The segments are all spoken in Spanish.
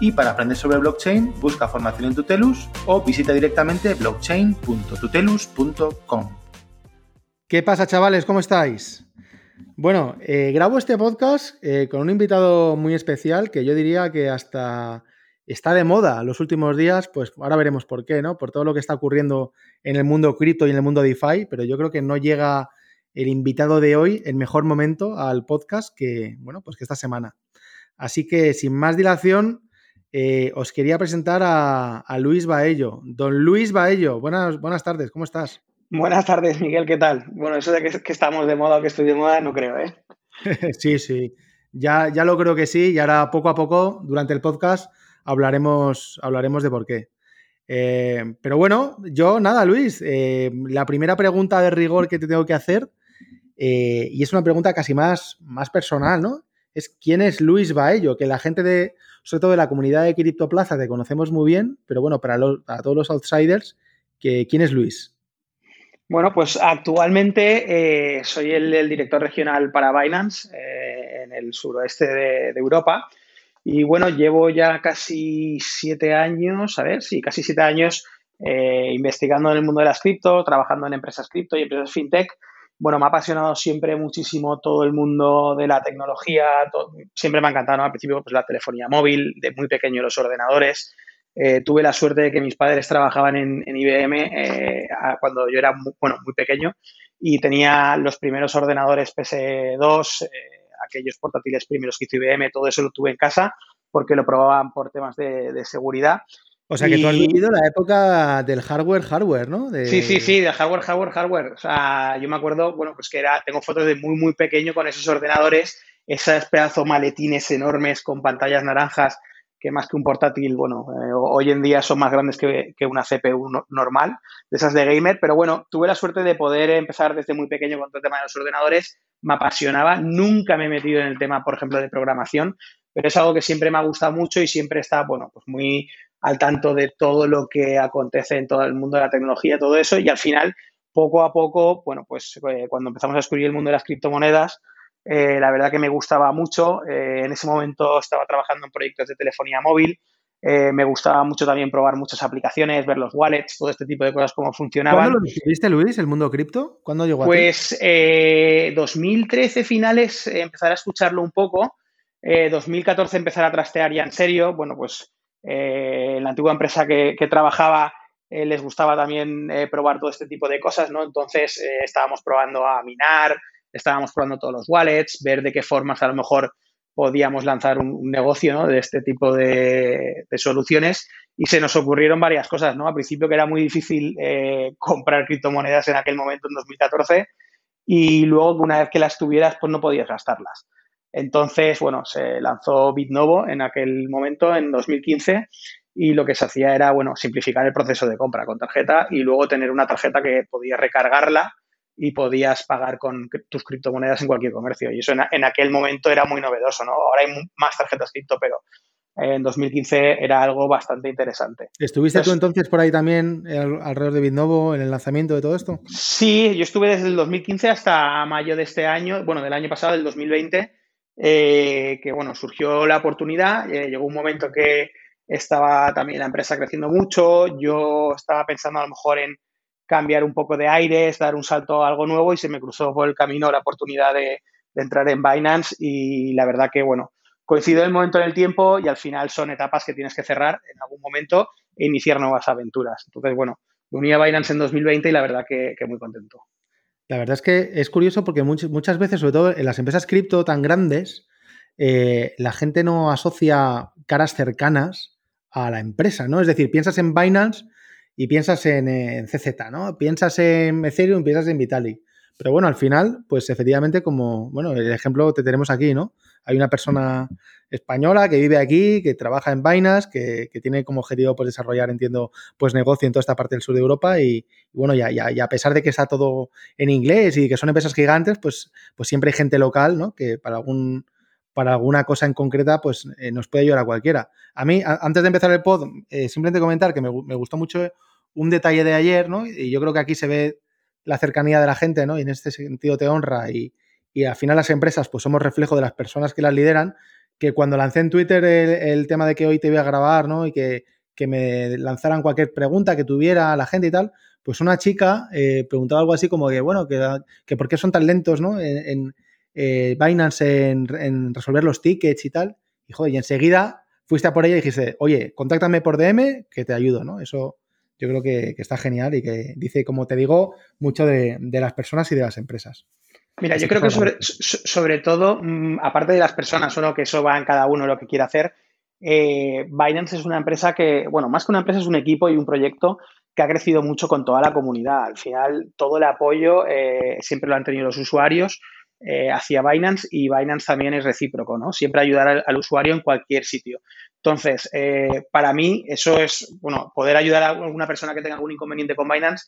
y para aprender sobre blockchain, busca formación en Tutelus o visita directamente blockchain.tutelus.com. ¿Qué pasa, chavales? ¿Cómo estáis? Bueno, eh, grabo este podcast eh, con un invitado muy especial que yo diría que hasta está de moda los últimos días, pues ahora veremos por qué, ¿no? Por todo lo que está ocurriendo en el mundo cripto y en el mundo DeFi, pero yo creo que no llega el invitado de hoy en mejor momento al podcast que, bueno, pues que esta semana. Así que sin más dilación, eh, os quería presentar a, Luis Baello. Don Luis Baello, buenas, buenas tardes, ¿cómo estás? Buenas tardes, Miguel, ¿qué tal? Bueno, eso de que, estamos de moda o que estoy de moda, no creo, ¿eh? sí, sí, ya, ya lo creo que sí, y ahora poco a poco, durante el podcast, hablaremos, hablaremos de por qué. Eh, pero bueno, yo nada, Luis, eh, la primera pregunta de rigor que te tengo que hacer, y es una pregunta casi más, más personal, ¿no? Es ¿quién es Luis Baello? Que la gente de, sobre todo de la comunidad de Criptoplaza, te conocemos muy bien, pero bueno, para, todos los outsiders, ¿quién es Luis? Bueno, pues actualmente eh, soy el, director regional para Binance eh, en el suroeste de, Europa. Y bueno, llevo ya casi siete años, a ver, sí, casi siete años eh, investigando en el mundo de las cripto, trabajando en empresas cripto y empresas fintech bueno, me ha apasionado siempre muchísimo todo el mundo de la tecnología, siempre me ha encantado, Al principio, pues la telefonía móvil, de muy pequeño los ordenadores. Eh, tuve la suerte de que mis padres trabajaban en, IBM eh, cuando yo era muy, bueno, muy pequeño y tenía los primeros ordenadores PS2, eh, aquellos portátiles primeros que hizo IBM, todo eso lo tuve en casa porque lo probaban por temas de seguridad. O sea, que tú has vivido la época del hardware, hardware, ¿no? Sí, sí, sí, del hardware, hardware, hardware. O sea, yo me acuerdo, bueno, pues que era, tengo fotos de muy, muy pequeño con esos ordenadores, esos pedazos maletines enormes con pantallas naranjas, que más que un portátil, bueno, eh, hoy en día son más grandes que, una CPU normal, de esas de gamer, pero bueno, tuve la suerte de poder empezar desde muy pequeño con todo el tema de los ordenadores, me apasionaba, nunca me he metido en el tema, por ejemplo, de programación, pero es algo que siempre me ha gustado mucho y siempre está, bueno, pues muy, al tanto de todo lo que acontece en todo el mundo de la tecnología, todo eso, y al final, poco a poco, bueno, pues eh, cuando empezamos a descubrir el mundo de las criptomonedas, eh, la verdad que me gustaba mucho. Eh, en ese momento estaba trabajando en proyectos de telefonía móvil. me gustaba mucho también probar muchas aplicaciones, ver los wallets, todo este tipo de cosas, cómo funcionaban. ¿Cuándo lo descubriste, Luis, el mundo cripto? ¿Cuándo llegó pues, a Pues 2013 finales empezar a escucharlo un poco. 2014 empezar a trastear ya en serio. Bueno, pues en la antigua empresa que, trabajaba eh, les gustaba también eh, probar todo este tipo de cosas, ¿no? Entonces estábamos probando a minar, estábamos probando todos los wallets, ver de qué formas a lo mejor podíamos lanzar un, negocio ¿no? de este tipo de, soluciones y se nos ocurrieron varias cosas, ¿no? Al principio que era muy difícil comprar criptomonedas en aquel momento, en 2014, y luego una vez que las tuvieras, pues no podías gastarlas. Entonces, bueno, se lanzó Bitnovo en aquel momento, en 2015, y lo que se hacía era, bueno, simplificar el proceso de compra con tarjeta y luego tener una tarjeta que podías recargarla y podías pagar con tus criptomonedas en cualquier comercio. Y eso en, aquel momento era muy novedoso, ¿no? Ahora hay más tarjetas cripto, pero en 2015 era algo bastante interesante. ¿Estuviste tú entonces por ahí también alrededor de Bitnovo en el lanzamiento de todo esto? Sí, yo estuve desde el 2015 hasta mayo de este año, bueno, del año pasado, del 2020, eh, que bueno, surgió la oportunidad, eh, llegó un momento que estaba también la empresa creciendo mucho, yo estaba pensando a lo mejor en cambiar un poco de aires, dar un salto a algo nuevo y se me cruzó por el camino la oportunidad de, entrar en Binance y la verdad que bueno, coincidió el momento en el tiempo y al final son etapas que tienes que cerrar en algún momento e iniciar nuevas aventuras. Entonces, bueno, me uní a Binance en 2020 y la verdad que muy contento. La verdad es que es curioso porque muchas, veces, sobre todo en las empresas cripto tan grandes, eh, la gente no asocia caras cercanas a la empresa, ¿no? Es decir, piensas en Binance y piensas en, CZ, ¿no? Piensas en Ethereum, piensas en Vitalik. Pero bueno, al final, pues efectivamente, como, bueno, el ejemplo te tenemos aquí, ¿no? Hay una persona española que vive aquí, que trabaja en Binance, que, tiene como objetivo pues, desarrollar, entiendo, pues negocio en toda esta parte del sur de Europa y, bueno, ya, ya, a pesar de que está todo en inglés y que son empresas gigantes, pues, pues siempre hay gente local, ¿no? Que para algún para alguna cosa en concreta, pues eh, nos puede ayudar a cualquiera. A mí, antes de empezar el pod, eh, simplemente comentar que me, me, gustó mucho un detalle de ayer, ¿no? Y yo creo que aquí se ve la cercanía de la gente, ¿no? Y en este sentido te honra y, y al final las empresas pues somos reflejo de las personas que las lideran, que cuando lancé en Twitter el, tema de que hoy te voy a grabar, ¿no? Y que, me lanzaran cualquier pregunta que tuviera la gente y tal, pues una chica eh, preguntaba algo así como que, bueno, que, que por qué son tan lentos, ¿no? En, en eh, Binance en, resolver los tickets y tal. Y joder, y enseguida fuiste a por ella y dijiste, oye, contáctame por DM que te ayudo, ¿no? Eso yo creo que, está genial y que dice, como te digo, mucho de, de las personas y de las empresas. Mira, yo creo que sobre, sobre todo, mm, aparte de las personas, o no, que eso va en cada uno lo que quiere hacer, eh, Binance es una empresa que, bueno, más que una empresa es un equipo y un proyecto que ha crecido mucho con toda la comunidad. Al final, todo el apoyo eh, siempre lo han tenido los usuarios eh, hacia Binance y Binance también es recíproco, ¿no? Siempre ayudar al, usuario en cualquier sitio. Entonces, para mí, eso es, bueno, poder ayudar a alguna persona que tenga algún inconveniente con Binance,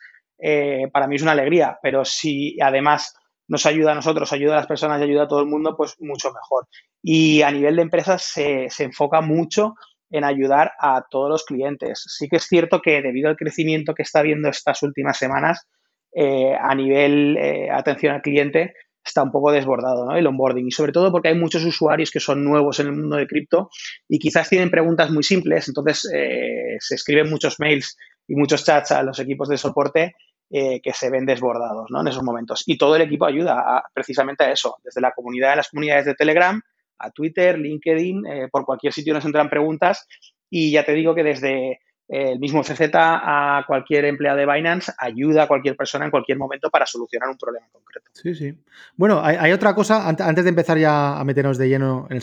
para mí es una alegría, pero si además nos ayuda a nosotros, ayuda a las personas y ayuda a todo el mundo, pues mucho mejor. Y a nivel de empresas se, enfoca mucho en ayudar a todos los clientes. Sí que es cierto que debido al crecimiento que está habiendo estas últimas semanas, eh, a nivel eh, atención al cliente, está un poco desbordado ¿no? el onboarding y sobre todo porque hay muchos usuarios que son nuevos en el mundo de cripto y quizás tienen preguntas muy simples, entonces eh, se escriben muchos mails y muchos chats a los equipos de soporte eh, que se ven desbordados ¿no? en esos momentos. Y todo el equipo ayuda precisamente a eso, desde la comunidad las comunidades de Telegram a Twitter, LinkedIn, eh, por cualquier sitio nos entran preguntas y ya te digo que desde el mismo CZ a cualquier empleado de Binance ayuda a cualquier persona en cualquier momento para solucionar un problema concreto. Sí, sí. Bueno, hay, otra cosa, antes de empezar ya a meternos de lleno en el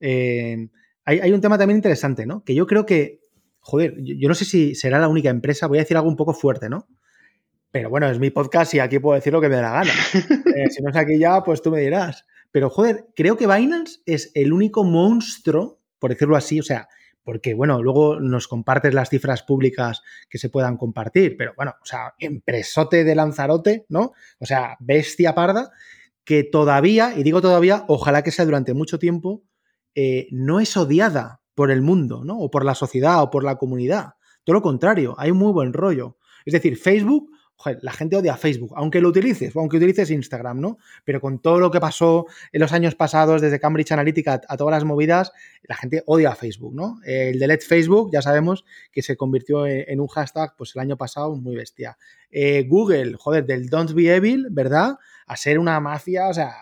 eh, hay, hay, un tema también interesante, ¿no? Que yo creo que, joder, yo no sé si será la única empresa, voy a decir algo un poco fuerte, ¿no? Pero bueno, es mi podcast y aquí puedo decir lo que me da la gana. Eh, si no es aquí ya, pues tú me dirás. Pero joder, creo que Binance es el único monstruo, por decirlo así, o sea, porque bueno, luego nos compartes las cifras públicas que se puedan compartir, pero bueno, o sea, empresote de Lanzarote, ¿no? O sea, bestia parda, que todavía, y digo todavía, ojalá que sea durante mucho tiempo, eh, no es odiada por el mundo, ¿no? O por la sociedad o por la comunidad. Todo lo contrario, hay muy buen rollo. Es decir, Facebook la gente odia Facebook, aunque lo utilices, aunque utilices Instagram, ¿no? Pero con todo lo que pasó en los años pasados, desde Cambridge Analytica a, todas las movidas, la gente odia Facebook, ¿no? El delete Facebook, ya sabemos que se convirtió en, un hashtag, pues el año pasado, muy bestia. Eh, Google, joder, del Don't Be Evil, ¿verdad? A ser una mafia, o sea,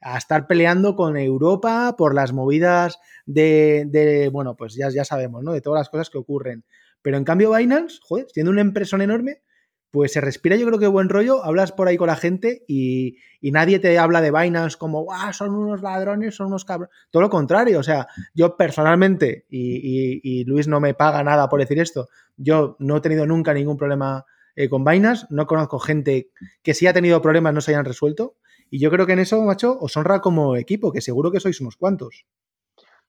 a estar peleando con Europa por las movidas de, bueno, pues ya, ya sabemos, ¿no? De todas las cosas que ocurren. Pero en cambio Binance, joder, siendo una empresa enorme, pues se respira yo creo que buen rollo, hablas por ahí con la gente y, nadie te habla de Binance como, ¡guau! Son unos ladrones, son unos cabrones. Todo lo contrario, o sea, yo personalmente, y, Luis no me paga nada por decir esto, yo no he tenido nunca ningún problema eh, con Binance, no conozco gente que sí ha tenido problemas no se hayan resuelto, y yo creo que en eso, macho, os honra como equipo, que seguro que sois unos cuantos.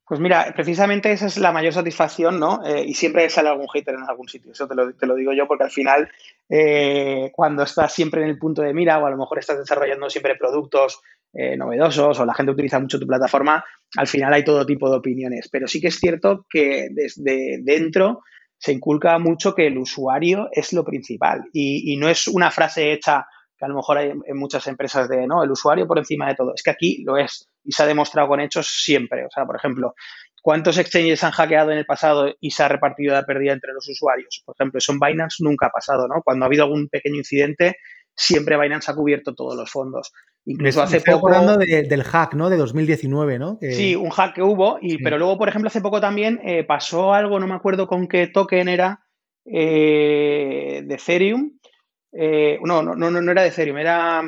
Pues mira, precisamente esa es la mayor satisfacción, ¿no? Eh, y siempre sale algún hater en algún sitio, eso te lo, digo yo, porque al final, eh, cuando estás siempre en el punto de mira o a lo mejor estás desarrollando siempre productos eh, novedosos o la gente utiliza mucho tu plataforma, al final hay todo tipo de opiniones. Pero sí que es cierto que desde dentro se inculca mucho que el usuario es lo principal y, y no es una frase hecha que a lo mejor hay en muchas empresas de, no, el usuario por encima de todo. Es que aquí lo es y se ha demostrado con hechos siempre. O sea, por ejemplo, ¿cuántos exchanges han hackeado en el pasado y se ha repartido la pérdida entre los usuarios? Por ejemplo, eso en Binance nunca ha pasado, ¿no? Cuando ha habido algún pequeño incidente, siempre Binance ha cubierto todos los fondos. Incluso hace poco. hablando del hack, ¿no? De 2019, ¿no? Sí, un hack que hubo, y, pero luego, por ejemplo, hace poco también eh, pasó algo, no me acuerdo con qué token era, eh, de Ethereum, eh, no, no, no, no era de Ethereum, era.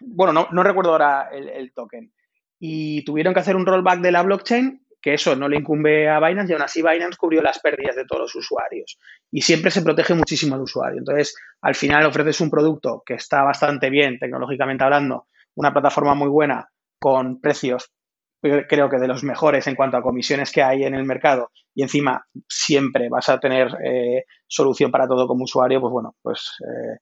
Bueno, no, no recuerdo ahora el, token. Y tuvieron que hacer un rollback de la blockchain que eso no le incumbe a Binance y aún así Binance cubrió las pérdidas de todos los usuarios. Y siempre se protege muchísimo al usuario. Entonces, al final ofreces un producto que está bastante bien, tecnológicamente hablando, una plataforma muy buena, con precios creo que de los mejores en cuanto a comisiones que hay en el mercado y encima siempre vas a tener eh, solución para todo como usuario, pues bueno, pues eh,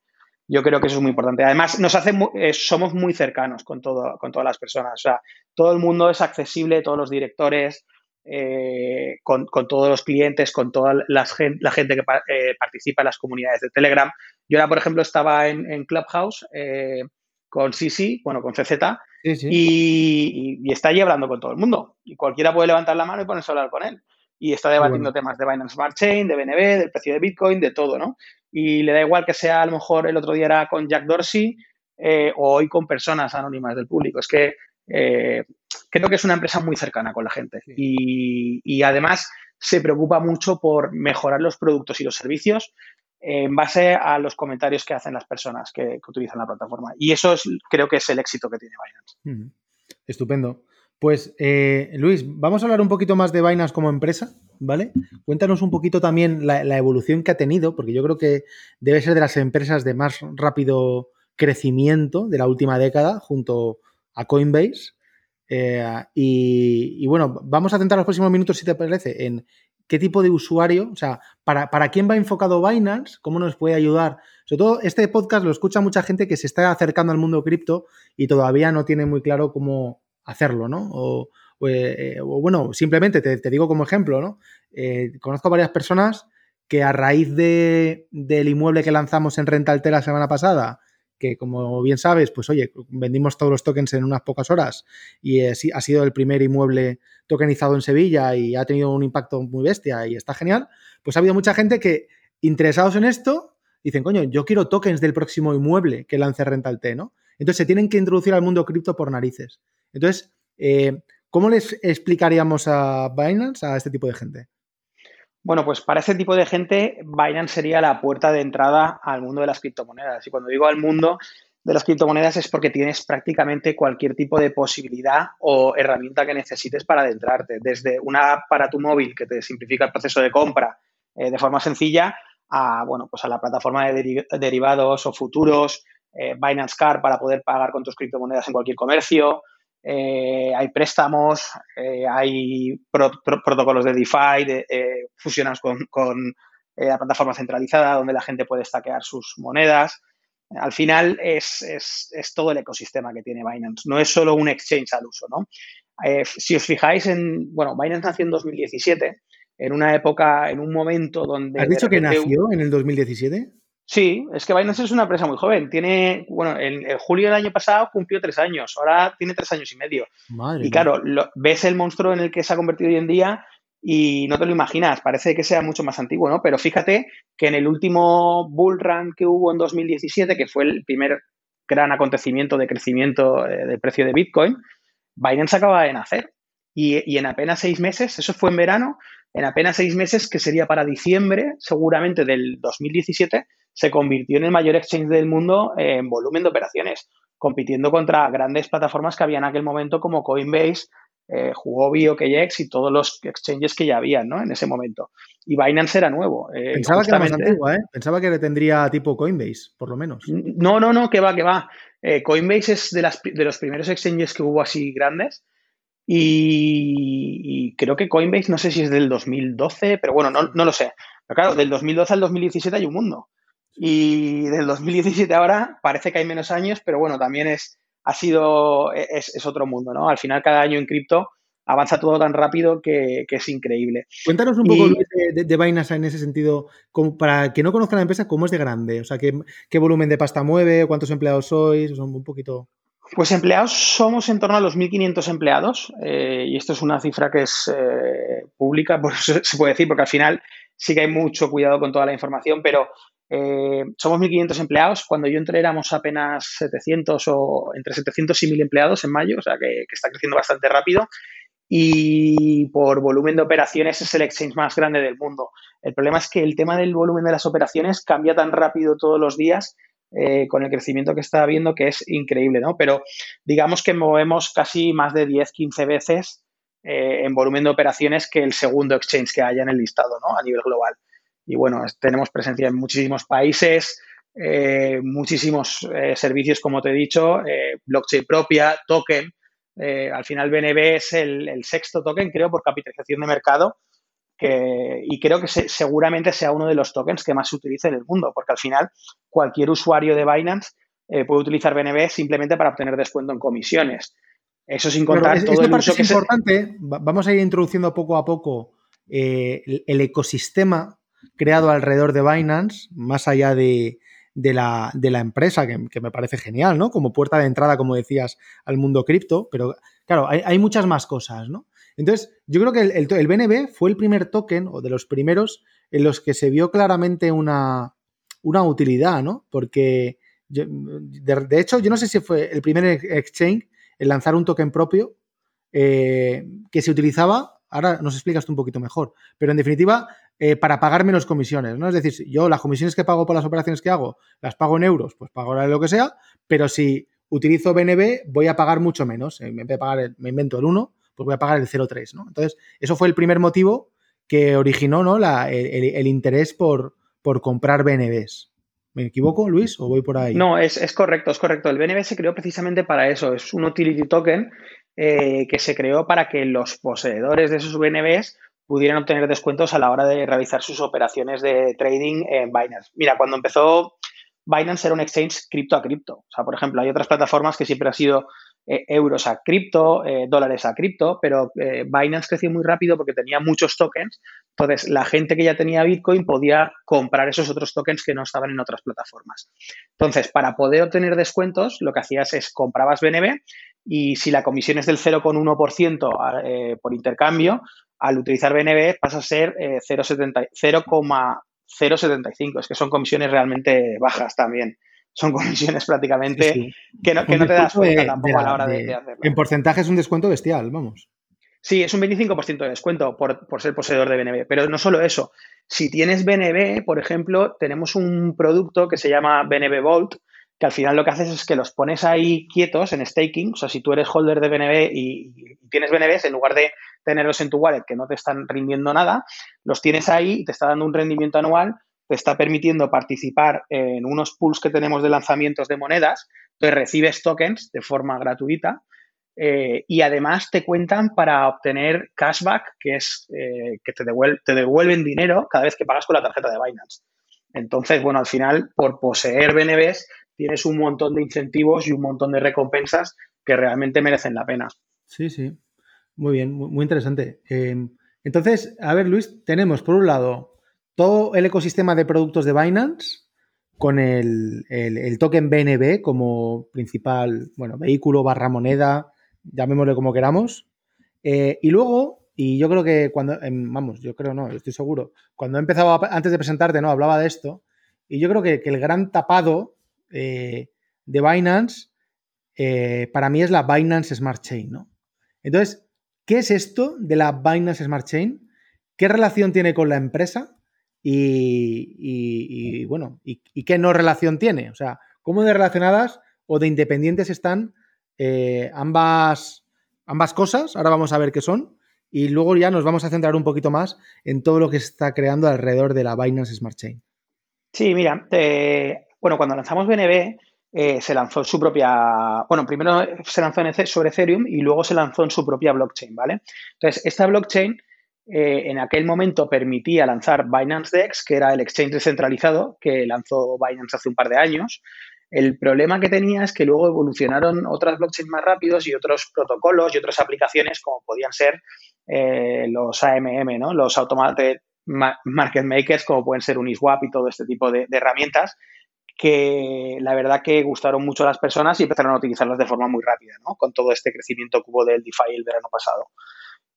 yo creo que eso es muy importante. Además, nos hace eh, somos muy cercanos con, todo, con todas las personas. O sea, todo el mundo es accesible, todos los directores, con, todos los clientes, con toda la gente que participa en las comunidades de Telegram. Yo ahora, por ejemplo, estaba en, en Clubhouse con Sisi, bueno, con CZ, Y, está allí hablando con todo el mundo. Y cualquiera puede levantar la mano y ponerse a hablar con él. Y está debatiendo temas de Binance Smart Chain, de BNB, del precio de Bitcoin, de todo, ¿no? Y le da igual que sea, a lo mejor el otro día era con Jack Dorsey eh, o hoy con personas anónimas del público. Es que eh, creo que es una empresa muy cercana con la gente. Y, y además se preocupa mucho por mejorar los productos y los servicios en base a los comentarios que hacen las personas que, utilizan la plataforma. Y eso es, creo que es el éxito que tiene Binance. Estupendo. Pues, eh, Luis, vamos a hablar un poquito más de Binance como empresa, ¿vale? Cuéntanos un poquito también la, evolución que ha tenido, porque yo creo que debe ser de las empresas de más rápido crecimiento de la última década, junto a Coinbase. Eh, y, bueno, vamos a centrar los próximos minutos, si te parece, en qué tipo de usuario, o sea, para, para, quién va enfocado Binance, cómo nos puede ayudar. Sobre todo, este podcast lo escucha mucha gente que se está acercando al mundo cripto y todavía no tiene muy claro cómo hacerlo, ¿no? O, eh, bueno, simplemente te, digo como ejemplo, ¿no? Eh, conozco varias personas que a raíz de, del inmueble que lanzamos en Rentaltera la semana pasada, que como bien sabes, pues oye, vendimos todos los tokens en unas pocas horas y ha sido el primer inmueble tokenizado en Sevilla y ha tenido un impacto muy bestia y está genial, pues ha habido mucha gente que interesados en esto dicen, coño, yo quiero tokens del próximo inmueble que lance Rental T, ¿no? Entonces se tienen que introducir al mundo cripto por narices. Entonces, eh, ¿cómo les explicaríamos a Binance a este tipo de gente? Bueno, pues para ese tipo de gente, Binance sería la puerta de entrada al mundo de las criptomonedas. Y cuando digo al mundo de las criptomonedas es porque tienes prácticamente cualquier tipo de posibilidad o herramienta que necesites para adentrarte, desde una app para tu móvil que te simplifica el proceso de compra eh, de forma sencilla a, bueno, pues a la plataforma de derivados o futuros, eh, Binance Card para poder pagar con tus criptomonedas en cualquier comercio, eh, hay préstamos, eh, hay protocolos de DeFi, de, eh, fusionas con, la plataforma centralizada donde la gente puede stackear sus monedas. Al final es, todo el ecosistema que tiene Binance, no es solo un exchange al uso. ¿no? si os fijáis en, bueno, Binance nació en 2017, en una época, en un momento donde... ¿Has dicho que nació en el 2017? Sí, es que Binance es una empresa muy joven. Tiene, bueno, en, julio del año pasado cumplió tres años, ahora tiene tres años y medio. y claro, ves el monstruo en el que se ha convertido hoy en día y no te lo imaginas, parece que sea mucho más antiguo, ¿no? Pero fíjate que en el último bull run que hubo en 2017, que fue el primer gran acontecimiento de crecimiento eh, del precio de Bitcoin, Binance acaba de nacer. Y, y en apenas seis meses, eso fue en verano, en apenas seis meses, que sería para diciembre, seguramente del 2017, se convirtió en el mayor exchange del mundo en volumen de operaciones, compitiendo contra grandes plataformas que había en aquel momento como Coinbase, eh, Huobi, OKX y todos los exchanges que ya habían ¿no? en ese momento. Y Binance era nuevo. Eh, Pensaba que era más antigua, ¿eh? Pensaba que le tendría tipo Coinbase, por lo menos. No, no, no, que va, que va. Eh, Coinbase es de, las, de los primeros exchanges que hubo así grandes. Y, creo que Coinbase, no sé si es del 2012, pero bueno, no, no lo sé. Pero claro, del 2012 al 2017 hay un mundo. Y del 2017 ahora parece que hay menos años, pero bueno, también es, ha sido, es, otro mundo, ¿no? Al final cada año en cripto avanza todo tan rápido que, es increíble. Cuéntanos un poco, de, de, Binance en ese sentido, como, para que no conozcan la empresa, ¿cómo es de grande? O sea, ¿qué, qué volumen de pasta mueve? ¿Cuántos empleados sois? O un poquito... Pues empleados somos en torno a los 1.500 empleados eh, y esto es una cifra que es eh, pública, pues se puede decir, porque al final sí que hay mucho cuidado con toda la información, pero eh, somos 1.500 empleados. Cuando yo entré éramos apenas 700 o entre 700 y 1.000 empleados en mayo, o sea que, está creciendo bastante rápido. Y por volumen de operaciones es el exchange más grande del mundo. El problema es que el tema del volumen de las operaciones cambia tan rápido todos los días eh, con el crecimiento que está habiendo que es increíble, ¿no? Pero digamos que movemos casi más de 10, 15 veces en volumen de operaciones que el segundo exchange que haya en el listado, ¿no? A nivel global. Y bueno, tenemos presencia en muchísimos países, muchísimos servicios, como te he dicho, blockchain propia, token. al final BNB es el, sexto token, creo, por capitalización de mercado y creo que seguramente sea uno de los tokens que más se utilice en el mundo, porque al final cualquier usuario de Binance eh, puede utilizar BNB simplemente para obtener descuento en comisiones. Eso sin contar todo el uso que es importante. Vamos a ir introduciendo poco a poco eh, el, ecosistema creado alrededor de Binance, más allá de, la, empresa, que, me parece genial, ¿no? Como puerta de entrada, como decías, al mundo cripto, pero claro, hay, hay muchas más cosas, ¿no? Entonces, yo creo que el, BNB fue el primer token, o de los primeros, en los que se vio claramente una, utilidad, ¿no? Porque, de, hecho, yo no sé si fue el primer exchange en lanzar un token propio eh, que se utilizaba, ahora nos explicas tú un poquito mejor, pero en definitiva, eh, para pagar menos comisiones, ¿no? Es decir, yo las comisiones que pago por las operaciones que hago, las pago en euros, pues pago lo que sea, pero si utilizo BNB, voy a pagar mucho menos. En vez de pagar, me invento el 1, pues voy a pagar el 0,3, ¿no? Entonces, eso fue el primer motivo que originó ¿no? el, interés por, por comprar BNBs. ¿Me equivoco, Luis, o voy por ahí? No, es, correcto, es correcto. El BNB se creó precisamente para eso. Es un utility token eh, que se creó para que los poseedores de esos BNBs pudieran obtener descuentos a la hora de realizar sus operaciones de trading en Binance. Mira, cuando empezó Binance era un exchange cripto a cripto. O sea, por ejemplo, hay otras plataformas que siempre han sido eh, euros a cripto, eh, dólares a cripto, pero eh, Binance creció muy rápido porque tenía muchos tokens. Entonces, la gente que ya tenía Bitcoin podía comprar esos otros tokens que no estaban en otras plataformas. Entonces, para poder obtener descuentos, lo que hacías es comprabas BNB y si la comisión es del 0,1% por intercambio, al utilizar BNB pasa a ser 0,75. Es que son comisiones realmente bajas también son comisiones prácticamente que no, te das cuenta tampoco a la hora de, hacerlo. En porcentaje es un descuento bestial, vamos. Sí, es un 25% de descuento por, ser poseedor de BNB. Pero no solo eso. Si tienes BNB, por ejemplo, tenemos un producto que se llama BNB Vault, que al final lo que haces es que los pones ahí quietos en staking. O sea, si tú eres holder de BNB y, tienes BNBs, en lugar de tenerlos en tu wallet que no te están rindiendo nada, los tienes ahí te está dando un rendimiento anual te está permitiendo participar en unos pools que tenemos de lanzamientos de monedas, entonces recibes tokens de forma gratuita eh, y además te cuentan para obtener cashback, que es eh, que te, te devuelven dinero cada vez que pagas con la tarjeta de Binance. Entonces, bueno, al final, por poseer BNBs, tienes un montón de incentivos y un montón de recompensas que realmente merecen la pena. Sí, sí. Muy bien, muy, interesante. Eh, entonces, a ver, Luis, tenemos por un lado todo el ecosistema de productos de Binance con el, token BNB como principal, bueno, vehículo barra moneda, llamémosle como queramos. Eh, y luego, y yo creo que cuando, em, vamos, yo creo no, estoy seguro, cuando he empezado, antes de presentarte, no, hablaba de esto, y yo creo que, el gran tapado eh, de Binance eh, para mí es la Binance Smart Chain, ¿no? Entonces, ¿qué es esto de la Binance Smart Chain? ¿Qué relación tiene con la empresa? y, bueno, y, qué no relación tiene? O sea, ¿cómo de relacionadas o de independientes están eh, ambas, ambas cosas? Ahora vamos a ver qué son. Y luego ya nos vamos a centrar un poquito más en todo lo que se está creando alrededor de la Binance Smart Chain. Sí, mira, bueno, cuando lanzamos BNB eh, se lanzó su propia, bueno, primero se lanzó en, sobre Ethereum y luego se lanzó en su propia blockchain, ¿vale? Entonces, esta blockchain eh, en aquel momento permitía lanzar Binance Dex, que era el exchange descentralizado que lanzó Binance hace un par de años. El problema que tenía es que luego evolucionaron otras blockchains más rápidos y otros protocolos y otras aplicaciones como podían ser eh, los AMM, ¿no? los Automated Market Makers, como pueden ser Uniswap y todo este tipo de, herramientas, que la verdad que gustaron mucho a las personas y empezaron a utilizarlas de forma muy rápida, ¿no? con todo este crecimiento que hubo del DeFi el verano pasado.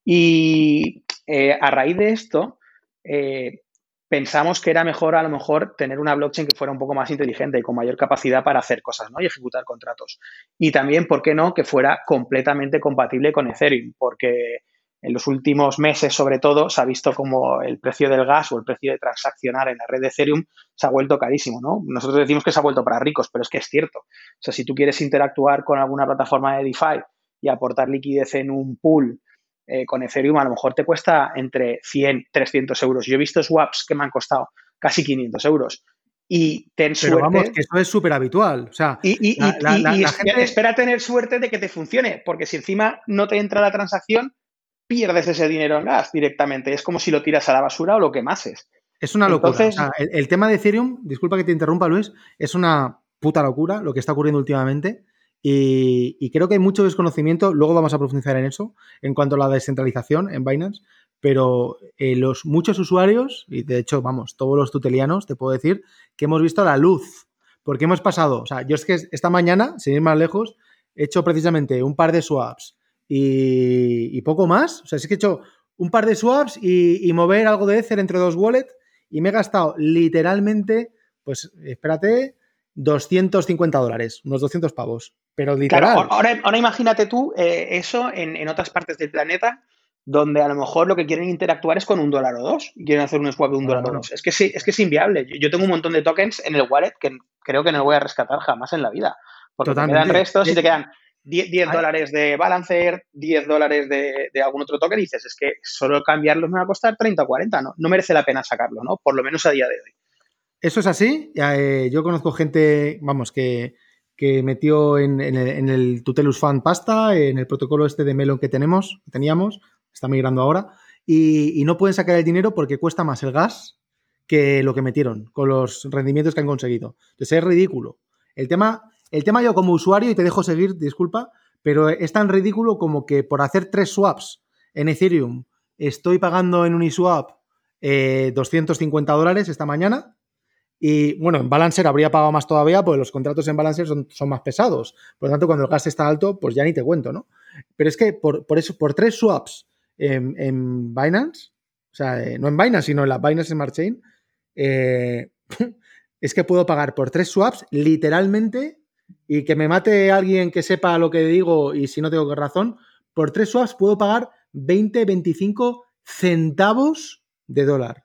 Y eh, a raíz de esto, eh, pensamos que era mejor a lo mejor tener una blockchain que fuera un poco más inteligente y con mayor capacidad para hacer cosas ¿no? y ejecutar contratos. Y también, ¿por qué no?, que fuera completamente compatible con Ethereum, porque en los últimos meses, sobre todo, se ha visto como el precio del gas o el precio de transaccionar en la red de Ethereum se ha vuelto carísimo, ¿no? Nosotros decimos que se ha vuelto para ricos, pero es que es cierto. O sea, si tú quieres interactuar con alguna plataforma de DeFi y aportar liquidez en un pool eh, con Ethereum a lo mejor te cuesta entre 100, 300 euros. Yo he visto swaps que me han costado casi 500 euros. Y ten Pero suerte. vamos, que eso es súper habitual. O sea, y, y- la- y- la- gente- espera tener suerte de que te funcione, porque si encima no te entra la transacción, pierdes ese dinero en gas directamente. Es como si lo tiras a la basura o lo quemases. Es una locura. Entonces- O sea, el, el tema de Ethereum, disculpa que te interrumpa, Luis, es una puta locura lo que está ocurriendo últimamente. Y, y creo que hay mucho desconocimiento, luego vamos a profundizar en eso, en cuanto a la descentralización en Binance, pero eh, los muchos usuarios, y de hecho, vamos, todos los tutelianos, te puedo decir, que hemos visto la luz, porque hemos pasado, o sea, yo es que esta mañana, sin ir más lejos, he hecho precisamente un par de swaps y, y poco más, o sea, es que he hecho un par de swaps y, y mover algo de Ether entre dos wallets y me he gastado literalmente, pues espérate, 250 dólares, unos 200 pavos. Pero literal. Claro, ahora, ahora imagínate tú eh, eso en, en otras partes del planeta donde a lo mejor lo que quieren interactuar es con un dólar o dos y quieren hacer un swap de un dólar o dos. Es que sí, es que es inviable. Yo, yo tengo un montón de tokens en el wallet que creo que no voy a rescatar jamás en la vida. Porque te Totalmente. quedan restos y te quedan 10, 10 Ay. dólares de Balancer, 10 dólares de, de algún otro token y dices, es que solo cambiarlos me va a costar 30 o 40, ¿no? No merece la pena sacarlo, ¿no? Por lo menos a día de hoy. Eso es así. Eh, yo conozco gente, vamos, que, que metió en, en el, en el Tutelus Fund pasta, en el protocolo este de Melon que tenemos, que teníamos, está migrando ahora, y, y no pueden sacar el dinero porque cuesta más el gas que lo que metieron con los rendimientos que han conseguido. Entonces es ridículo. El tema, el tema yo como usuario, y te dejo seguir, disculpa, pero es tan ridículo como que por hacer tres swaps en Ethereum estoy pagando en Uniswap eh, 250 dólares esta mañana. Y bueno, en Balancer habría pagado más todavía, porque los contratos en Balancer son, son más pesados. Por lo tanto, cuando el gas está alto, pues ya ni te cuento, ¿no? Pero es que por, por eso, por tres swaps en, Binance, o sea, eh, no en Binance, sino en la Binance Smart Chain, eh, es que puedo pagar por tres swaps literalmente y que me mate alguien que sepa lo que digo y si no tengo razón, por tres swaps puedo pagar 20, 25 centavos de dólar.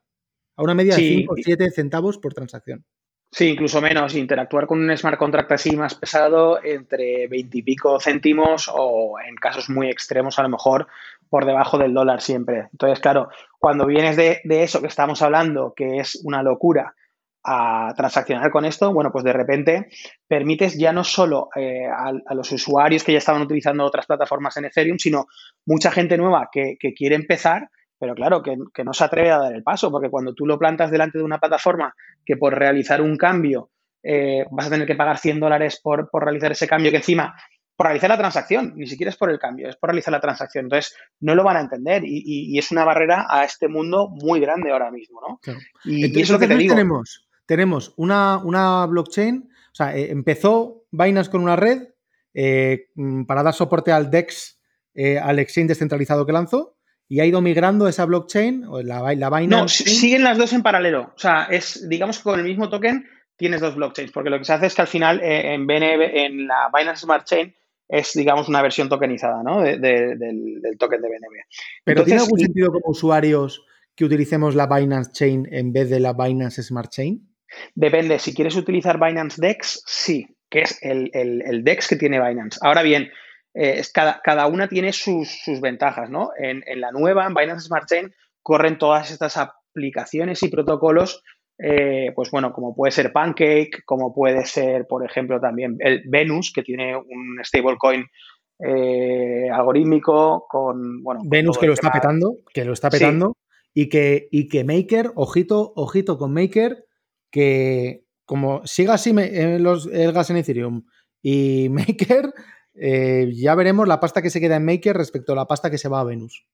A una media de Sí. 5 o 7 centavos por transacción. Sí, incluso menos. Interactuar con un smart contract así más pesado entre 20 y pico céntimos o en casos muy extremos a lo mejor por debajo del dólar siempre. Entonces, claro, cuando vienes de, de eso que estamos hablando, que es una locura, a transaccionar con esto, bueno, pues de repente permites ya no solo eh, a, a los usuarios que ya estaban utilizando otras plataformas en Ethereum, sino mucha gente nueva que, que quiere empezar, pero claro, que, que no se atreve a dar el paso, porque cuando tú lo plantas delante de una plataforma que por realizar un cambio eh, vas a tener que pagar 100 dólares por, por realizar ese cambio, que encima, por realizar la transacción, ni siquiera es por el cambio, es por realizar la transacción. Entonces, no lo van a entender y, y- y es una barrera a este mundo muy grande ahora mismo, ¿no? Claro. Y, y Entonces, es lo que te digo. tenemos, tenemos una, una blockchain, o sea, eh, empezó Binance con una red eh, mm, para dar soporte al DEX, eh, al exchange descentralizado que lanzó, y ha ido migrando esa blockchain, o la, la Binance. No, si- siguen las dos en paralelo. O sea, es, digamos que con el mismo token tienes dos blockchains, porque lo que se hace es que al final en BNB, en la Binance Smart Chain, es, digamos, una versión tokenizada, ¿no? De- de- del, del token de BNB. Pero ¿tiene algún sentido como usuarios que utilicemos la Binance Chain en vez de la Binance Smart Chain? Depende, si quieres utilizar Binance Dex, sí, que es el, el- el Dex que tiene Binance. Ahora bien, eh, cada, cada una tiene sus, sus ventajas, ¿no? En, en la nueva, en Binance Smart Chain, corren todas estas aplicaciones y protocolos, eh, pues bueno, como puede ser Pancake, como puede ser, por ejemplo, también el Venus, que tiene un stablecoin eh, algorítmico con, bueno... Venus que lo está petando, que lo está Sí. petando, y, que, y que Maker, ojito, ojito con Maker, que como siga así eh, el gas en Ethereum y Maker, eh, ya veremos la pasta que se queda en Maker respecto a la pasta que se va a Venus.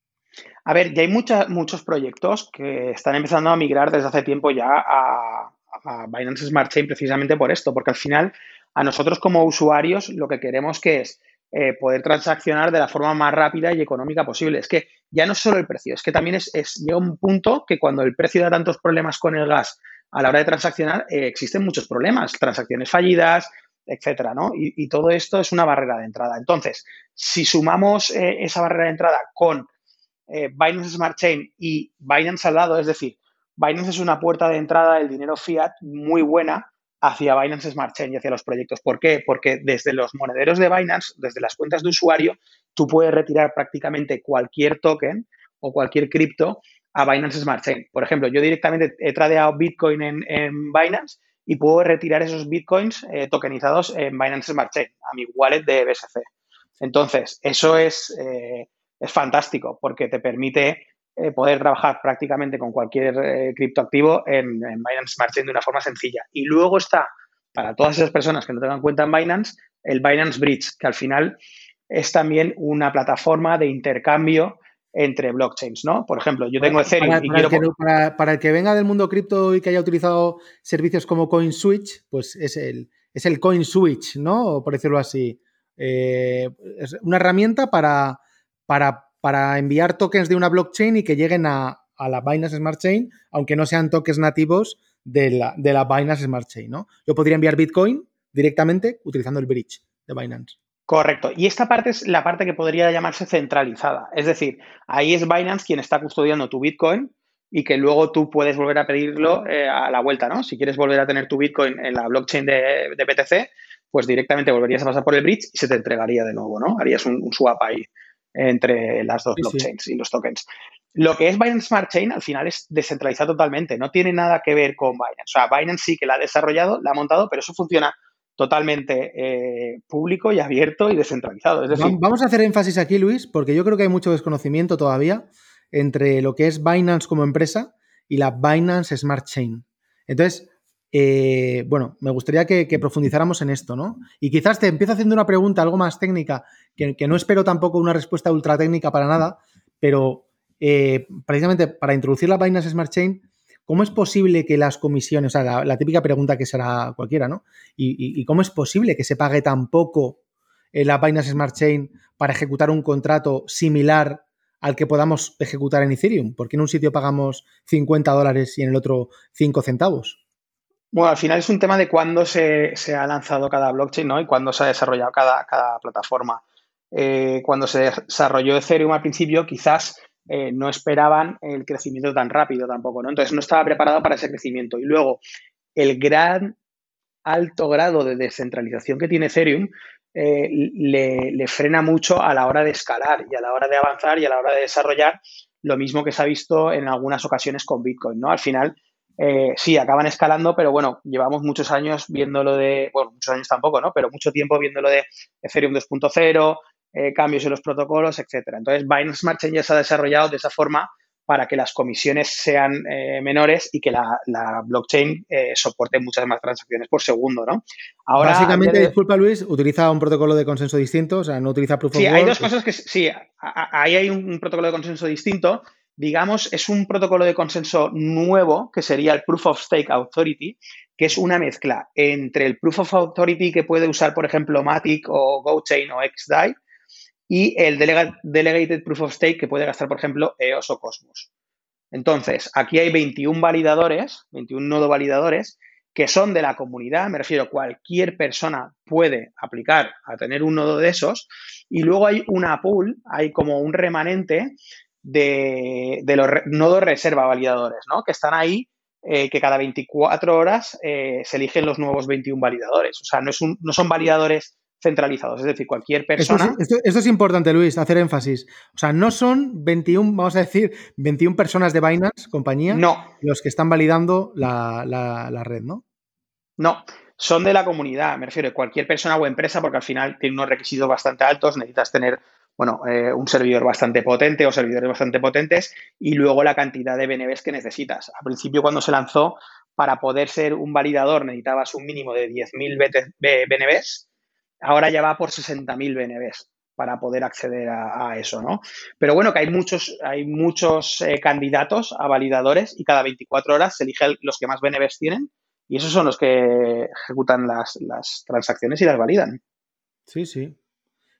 A ver, ya hay mucha- muchos proyectos que están empezando a migrar desde hace tiempo ya a, a Binance Smart Chain precisamente por esto, porque al final a nosotros como usuarios lo que queremos que es eh, poder transaccionar de la forma más rápida y económica posible. Es que ya no es solo el precio, es que también es- llega un punto que cuando el precio da tantos problemas con el gas a la hora de transaccionar, eh, existen muchos problemas, transacciones fallidas, etcétera, ¿no? Y, todo esto es una barrera de entrada. Entonces, si sumamos eh, esa barrera de entrada con eh, Binance Smart Chain y Binance al lado, es decir, Binance es una puerta de entrada del dinero fiat muy buena hacia Binance Smart Chain y hacia los proyectos. ¿Por qué? Porque desde los monederos de Binance, desde las cuentas de usuario, tú puedes retirar prácticamente cualquier token o cualquier cripto a Binance Smart Chain. Por ejemplo, yo directamente he tradeado Bitcoin en, Binance y puedo retirar esos Bitcoins eh, tokenizados en Binance Smart Chain a mi wallet de BSC. Entonces, eso es, eh, es fantástico porque te permite eh, poder trabajar prácticamente con cualquier criptoactivo en, Binance Smart Chain de una forma sencilla. Y luego está, para todas esas personas que no tengan cuenta en Binance, el Binance Bridge, que al final es también una plataforma de intercambio entre blockchains, ¿no? Por ejemplo, yo tengo Ethereum para, y quiero... El que, para, el que venga del mundo cripto y que haya utilizado servicios como CoinSwitch, pues es el, es el CoinSwitch, ¿no? Por decirlo así. Eh, es una herramienta para, para para enviar tokens de una blockchain y que lleguen a, la Binance Smart Chain, aunque no sean tokens nativos de la, de la Binance Smart Chain, ¿no? Yo podría enviar Bitcoin directamente utilizando el bridge de Binance. Correcto. Y esta parte es la parte que podría llamarse centralizada. Es decir, ahí es Binance quien está custodiando tu Bitcoin y que luego tú puedes volver a pedirlo eh, a la vuelta, ¿no? Si quieres volver a tener tu Bitcoin en la blockchain de, de, BTC, pues directamente volverías a pasar por el bridge y se te entregaría de nuevo, ¿no? Harías un swap ahí entre las dos blockchains y los tokens. Lo que es Binance Smart Chain al final es descentralizado totalmente, no tiene nada que ver con Binance. O sea, Binance sí que la ha desarrollado, la ha montado, pero eso funciona totalmente eh, público y abierto y descentralizado. Vamos a hacer énfasis aquí, Luis, porque yo creo que hay mucho desconocimiento todavía entre lo que es Binance como empresa y la Binance Smart Chain. Entonces, eh, bueno, me gustaría que, profundizáramos en esto, ¿no? Y quizás te empiezo haciendo una pregunta algo más técnica, que, no espero tampoco una respuesta ultra técnica para nada, pero eh, precisamente para introducir la Binance Smart Chain, ¿cómo es posible que las comisiones, o sea, la, típica pregunta que será cualquiera, ¿no? Y, cómo es posible que se pague tan poco en la Binance Smart Chain para ejecutar un contrato similar al que podamos ejecutar en Ethereum? Porque en un sitio pagamos 50 dólares y en el otro 5 centavos. Bueno, al final es un tema de cuándo se, ha lanzado cada blockchain ¿no? y cuándo se ha desarrollado cada, plataforma. Eh, cuando se desarrolló Ethereum al principio, quizás eh, no esperaban el crecimiento tan rápido tampoco, ¿no? Entonces no estaba preparado para ese crecimiento. Y luego, el gran alto grado de descentralización que tiene Ethereum eh, le, le, frena mucho a la hora de escalar y a la hora de avanzar y a la hora de desarrollar lo mismo que se ha visto en algunas ocasiones con Bitcoin, ¿no? Al final, eh, sí, acaban escalando, pero bueno, llevamos muchos años viéndolo de, bueno, muchos años tampoco, ¿no? Pero mucho tiempo viéndolo de Ethereum 2.0, eh, cambios en los protocolos, etcétera. Entonces, Binance Smart Chain ya se ha desarrollado de esa forma para que las comisiones sean eh, menores y que la, blockchain soporte muchas más transacciones por segundo, ¿no? Ahora, Básicamente, disculpa Luis, utiliza un protocolo de consenso distinto, o sea, no utiliza Proof of Sí, hay dos cosas que sí, ahí hay un protocolo de consenso distinto digamos, es un protocolo de consenso nuevo, que sería el Proof of Stake Authority, que es una mezcla entre el Proof of Authority que puede usar, por ejemplo, Matic o GoChain o XDAI y el Delegated Proof of Stake que puede gastar, por ejemplo, EOS o Cosmos. Entonces, aquí hay 21 validadores, 21 nodo validadores, que son de la comunidad, me refiero, cualquier persona puede aplicar a tener un nodo de esos, y luego hay una pool, hay como un remanente de, los nodos reserva validadores, ¿no? Que están ahí, eh, que cada 24 horas eh, se eligen los nuevos 21 validadores. O sea, no, es un, no son validadores centralizados, es decir, cualquier persona. Esto es, importante, Luis, hacer énfasis. O sea, no son 21, vamos a decir, 21 personas de Binance, compañía, no. los que están validando la, la red, ¿no? No, son de la comunidad, me refiero a cualquier persona o empresa, porque al final tiene unos requisitos bastante altos, necesitas tener bueno, eh, un servidor bastante potente o servidores bastante potentes y luego la cantidad de BNBs que necesitas. Al principio, cuando se lanzó, para poder ser un validador necesitabas un mínimo de 10.000 BNBs, ahora ya va por 60.000 BNBs para poder acceder a, eso, ¿no? Pero bueno, que hay muchos, hay muchos eh, candidatos a validadores y cada 24 horas se eligen los que más BNBs tienen y esos son los que ejecutan las, las transacciones y las validan. Sí, sí.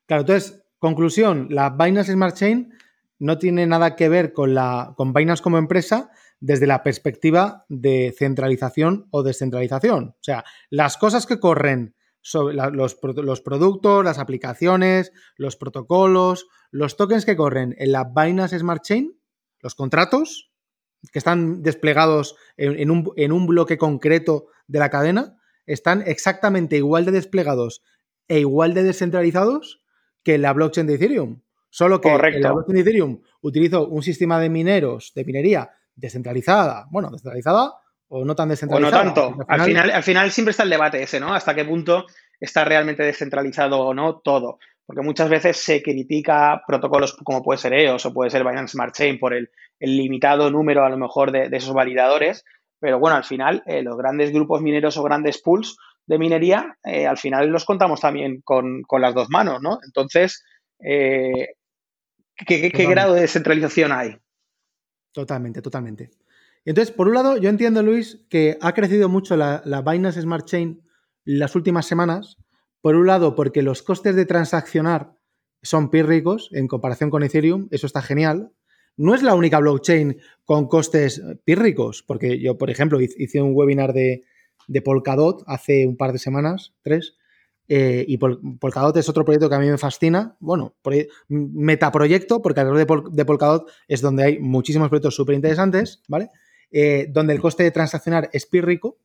Claro, entonces, Conclusión, la Binance Smart Chain no tiene nada que ver con, la, con Binance como empresa desde la perspectiva de centralización o descentralización. O sea, las cosas que corren sobre los, los, productos, las aplicaciones, los protocolos, los tokens que corren en la Binance Smart Chain, los contratos que están desplegados en, un, en un bloque concreto de la cadena, están exactamente igual de desplegados e igual de descentralizados que la blockchain de Ethereum. Solo que la blockchain de Ethereum utilizó un sistema de mineros, de minería descentralizada, bueno, descentralizada o no tan descentralizada. O no tanto. Al final... al, final, siempre está el debate ese, ¿no? Hasta qué punto está realmente descentralizado o no todo. Porque muchas veces se critica protocolos como puede ser EOS o puede ser Binance Smart Chain por el, limitado número a lo mejor de, esos validadores. Pero bueno, al final eh, los grandes grupos mineros o grandes pools de minería, eh, al final los contamos también con, las dos manos, ¿no? Entonces, eh, ¿qué, grado de descentralización hay? Totalmente, totalmente. Entonces, por un lado, yo entiendo, Luis, que ha crecido mucho la, la Binance Smart Chain las últimas semanas. Por un lado, porque los costes de transaccionar son pírricos en comparación con Ethereum, eso está genial. No es la única blockchain con costes pírricos, porque yo, por ejemplo, hice un webinar de, de Polkadot hace un par de semanas, tres, eh, y Polkadot es otro proyecto que a mí me fascina. Bueno, metaproyecto, porque alrededor de, Polkadot es donde hay muchísimos proyectos súper interesantes, ¿vale? Eh, donde el coste de transaccionar es pírrico.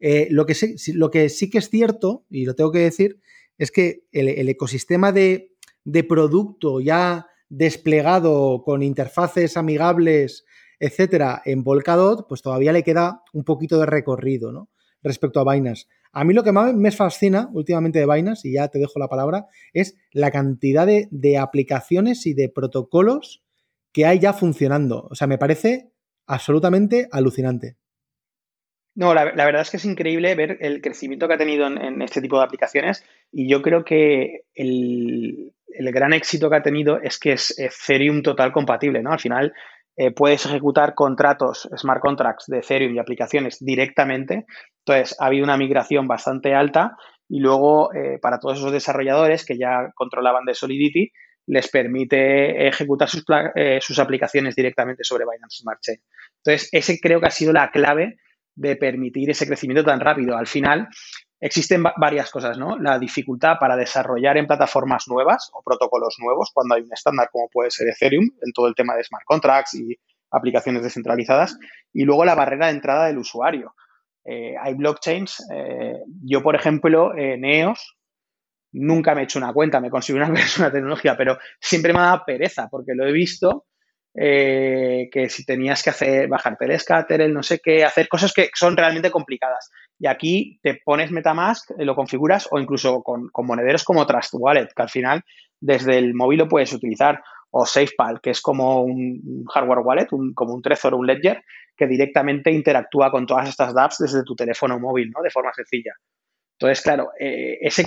Eh, lo, que sí, lo que sí que es cierto, y lo tengo que decir, es que el, ecosistema de, de, producto ya desplegado con interfaces amigables, etcétera, en Polkadot, pues todavía le queda un poquito de recorrido, ¿no? respecto a Binance. A mí lo que más me fascina últimamente de Binance, y ya te dejo la palabra, es la cantidad de, aplicaciones y de protocolos que hay ya funcionando. O sea, me parece absolutamente alucinante. No, la, verdad es que es increíble ver el crecimiento que ha tenido en, este tipo de aplicaciones y yo creo que el, el, gran éxito que ha tenido es que es Ethereum total compatible, ¿no? Al final eh, puedes ejecutar contratos, smart contracts de Ethereum y aplicaciones directamente. Entonces, ha habido una migración bastante alta y luego eh, para todos esos desarrolladores que ya controlaban de Solidity, les permite ejecutar sus, eh, sus aplicaciones directamente sobre Binance Smart Chain. Entonces, ese creo que ha sido la clave de permitir ese crecimiento tan rápido. Al final, Existen varias cosas, ¿no? La dificultad para desarrollar en plataformas nuevas o protocolos nuevos cuando hay un estándar como puede ser Ethereum en todo el tema de smart contracts y aplicaciones descentralizadas. Y luego la barrera de entrada del usuario. Eh, hay blockchains. Eh, yo, por ejemplo, en EOS nunca me he hecho una cuenta, me considero una persona de tecnología, pero siempre me dado pereza porque lo he visto eh, que si tenías que hacer, bajarte el scatter, el no sé qué, hacer cosas que son realmente complicadas. Y aquí te pones Metamask, eh, lo configuras o incluso con, monederos como Trust Wallet, que al final desde el móvil lo puedes utilizar, o SafePal, que es como un hardware wallet, como un Trezor o un Ledger, que directamente interactúa con todas estas dApps desde tu teléfono móvil, ¿no? De forma sencilla. Entonces, claro, eh, ese,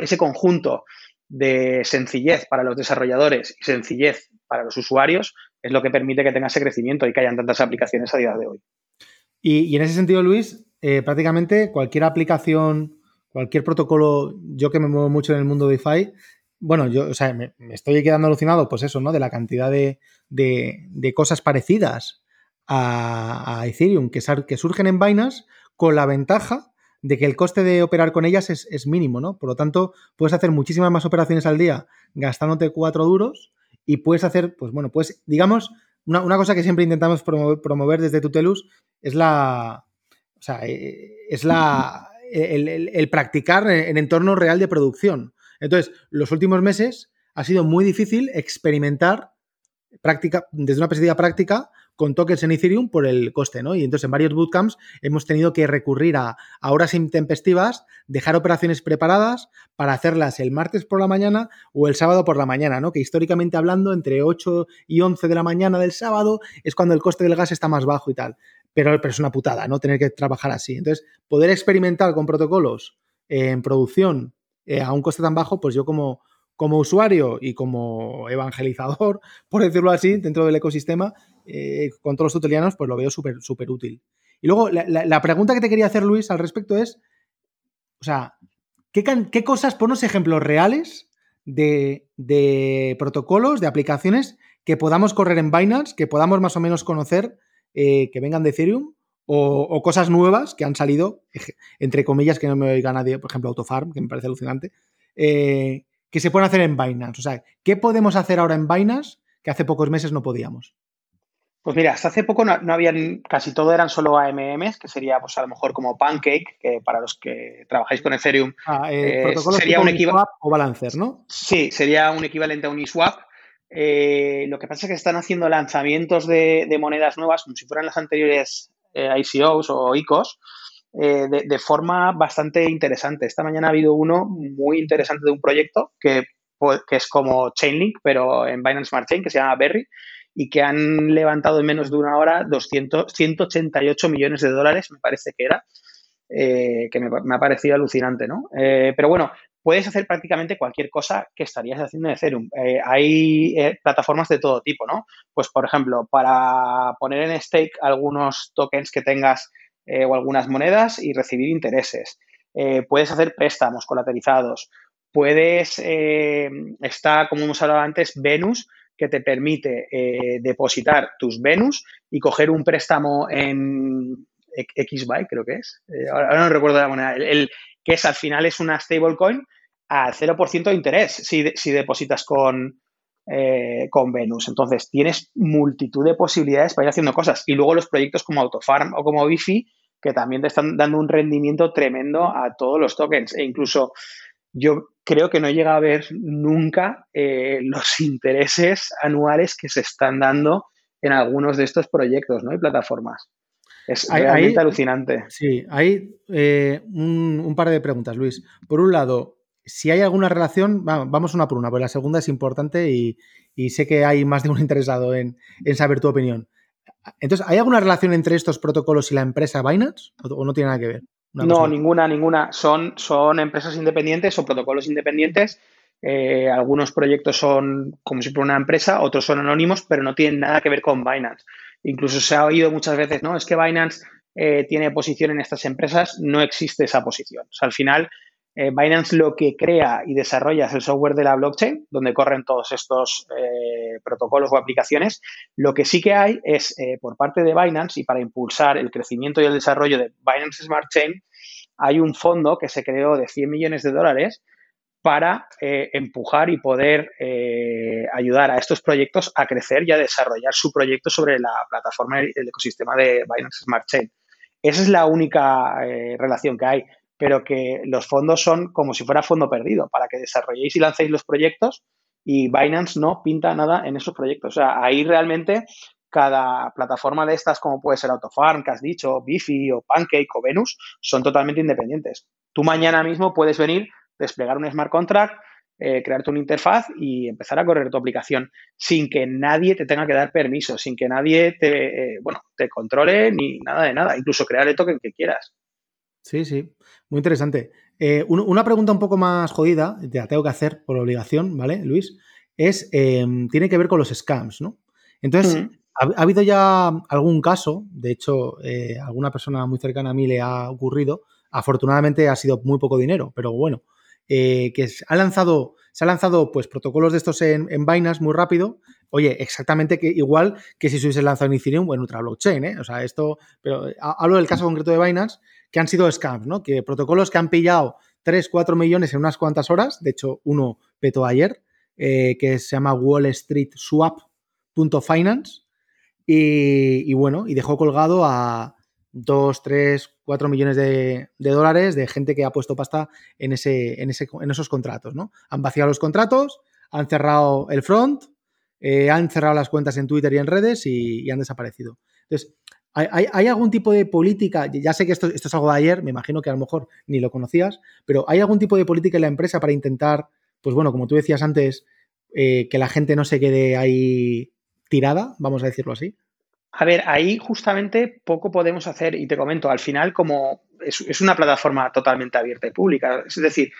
ese conjunto de sencillez para los desarrolladores y sencillez para los usuarios es lo que permite que tenga ese crecimiento y que hayan tantas aplicaciones a día de hoy. Y, en ese sentido, Luis, eh, prácticamente cualquier aplicación, cualquier protocolo, yo que me muevo mucho en el mundo de DeFi, bueno, yo, o sea, me, estoy quedando alucinado, pues eso, ¿no? De la cantidad de, cosas parecidas a, Ethereum que, que, surgen en Binance con la ventaja de que el coste de operar con ellas es, es, mínimo, ¿no? Por lo tanto, puedes hacer muchísimas más operaciones al día gastándote cuatro duros y puedes hacer, pues bueno, pues digamos, una, cosa que siempre intentamos promover, desde Tutelus es la, o sea, eh, es la, el, practicar en, entorno real de producción. Entonces, los últimos meses ha sido muy difícil experimentar práctica, desde una perspectiva práctica con tokens en Ethereum por el coste, ¿no? Y entonces en varios bootcamps hemos tenido que recurrir a, horas intempestivas, dejar operaciones preparadas para hacerlas el martes por la mañana o el sábado por la mañana, ¿no? Que históricamente hablando, entre 8 y 11 de la mañana del sábado es cuando el coste del gas está más bajo y tal. Pero, es una putada, ¿no? Tener que trabajar así. Entonces, poder experimentar con protocolos en producción eh, a un coste tan bajo, pues yo como, como usuario y como evangelizador, por decirlo así, dentro del ecosistema, eh, con todos los tutelianos, pues lo veo súper, súper útil. Y luego, la, pregunta que te quería hacer, Luis, al respecto es, o sea, ¿qué, qué cosas, ponos ejemplos reales de, protocolos, de aplicaciones que podamos correr en Binance, que podamos más o menos conocer, eh, que vengan de Ethereum, o, cosas nuevas que han salido, entre comillas, que no me oiga nadie, por ejemplo, Autofarm, que me parece alucinante, eh, que se pueden hacer en Binance. O sea, ¿qué podemos hacer ahora en Binance que hace pocos meses no podíamos? Pues mira, hasta hace poco no, habían, casi todo eran solo AMMs, que sería pues a lo mejor como Pancake, que para los que trabajáis con Ethereum ah, eh, sería un equivalente o Balancer, ¿no? Sí, sería un equivalente a Uniswap. Eh, lo que pasa es que están haciendo lanzamientos de, monedas nuevas, como si fueran las anteriores eh, ICOs o ICOs, de, de, forma bastante interesante. Esta mañana ha habido uno muy interesante de un proyecto que, pues, que es como Chainlink, pero en Binance Smart Chain, que se llama Berry y que han levantado en menos de una hora 200, 188 millones de dólares, me parece que era, eh, que me, ha parecido alucinante, ¿no? Eh, pero bueno, puedes hacer prácticamente cualquier cosa que estarías haciendo en Ethereum. Eh, hay plataformas de todo tipo, ¿no? Pues, por ejemplo, para poner en stake algunos tokens que tengas o algunas monedas y recibir intereses. puedes hacer préstamos colateralizados. Puedes, está, como hemos hablado antes, Venus, que te permite eh, depositar tus Venus y coger un préstamo en XBY, creo que es. Eh, ahora, no recuerdo la moneda. El, que es al final es una stablecoin al 0% de interés si, depositas con, eh, con Venus. Entonces, tienes multitud de posibilidades para ir haciendo cosas. Y luego los proyectos como Autofarm o como Bifi, que también te están dando un rendimiento tremendo a todos los tokens. E incluso yo creo que no llega a ver nunca eh, los intereses anuales que se están dando en algunos de estos proyectos ¿no? y plataformas. Es realmente alucinante. Sí, hay eh, un, par de preguntas, Luis. Por un lado, si hay alguna relación, vamos una por una, porque la segunda es importante y, sé que hay más de uno interesado en, saber tu opinión. Entonces, ¿hay alguna relación entre estos protocolos y la empresa Binance o no tiene nada que ver? No, ninguna, ninguna. Son, son empresas independientes o protocolos independientes. Eh, algunos proyectos son como si fuera una empresa, otros son anónimos, pero no tienen nada que ver con Binance. Incluso se ha oído muchas veces, no, es que Binance eh, tiene posición en estas empresas, no existe esa posición. O sea, al final, eh, Binance lo que crea y desarrolla es el software de la blockchain, donde corren todos estos protocolos o aplicaciones. Lo que sí que hay es, por parte de Binance, y para impulsar el crecimiento y el desarrollo de Binance Smart Chain, hay un fondo que se creó de 100 millones de dólares para eh, empujar y poder eh, ayudar a estos proyectos a crecer y a desarrollar su proyecto sobre la plataforma y el ecosistema de Binance Smart Chain. Esa es la única eh, relación que hay, pero que los fondos son como si fuera fondo perdido, para que desarrolléis y lancéis los proyectos y Binance no pinta nada en esos proyectos. O sea, ahí realmente cada plataforma de estas, como puede ser Autofarm, que has dicho, Bifi o Pancake o Venus, son totalmente independientes. Tú mañana mismo puedes venir, desplegar un smart contract, eh, crearte una interfaz y empezar a correr tu aplicación sin que nadie te tenga que dar permiso, sin que nadie te, eh, bueno, te controle ni nada de nada, incluso crear el token que quieras. Sí, sí, muy interesante. Eh, una pregunta un poco más jodida, te la tengo que hacer por obligación, ¿vale, Luis? Es, tiene que ver con los scams, ¿no? Entonces, ha, habido ya algún caso, de hecho, eh, alguna persona muy cercana a mí le ha ocurrido, afortunadamente ha sido muy poco dinero, pero bueno, eh, que ha lanzado, se ha lanzado pues protocolos de estos en, Binance muy rápido, oye, exactamente que igual que si se hubiese lanzado en Ethereum o en otra blockchain, ¿eh? O sea, esto, pero hablo del caso concreto de Binance, que han sido scams, ¿no? Que protocolos que han pillado 3, 4 millones en unas cuantas horas, de hecho, uno petó ayer, eh, que se llama Wall Street Swap.finance, y, bueno, y dejó colgado a 2, 3, 4 millones de, dólares de gente que ha puesto pasta en, ese, en, ese, en esos contratos, ¿no? Han vaciado los contratos, han cerrado el front, eh, han cerrado las cuentas en Twitter y en redes y, han desaparecido. Entonces, ¿hay, algún tipo de política? Ya sé que esto, es algo de ayer, me imagino que a lo mejor ni lo conocías, pero ¿hay algún tipo de política en la empresa para intentar, pues bueno, como tú decías antes, eh, que la gente no se quede ahí tirada, vamos a decirlo así? A ver, ahí justamente poco podemos hacer y te comento, al final como es, una plataforma totalmente abierta y pública, es decir,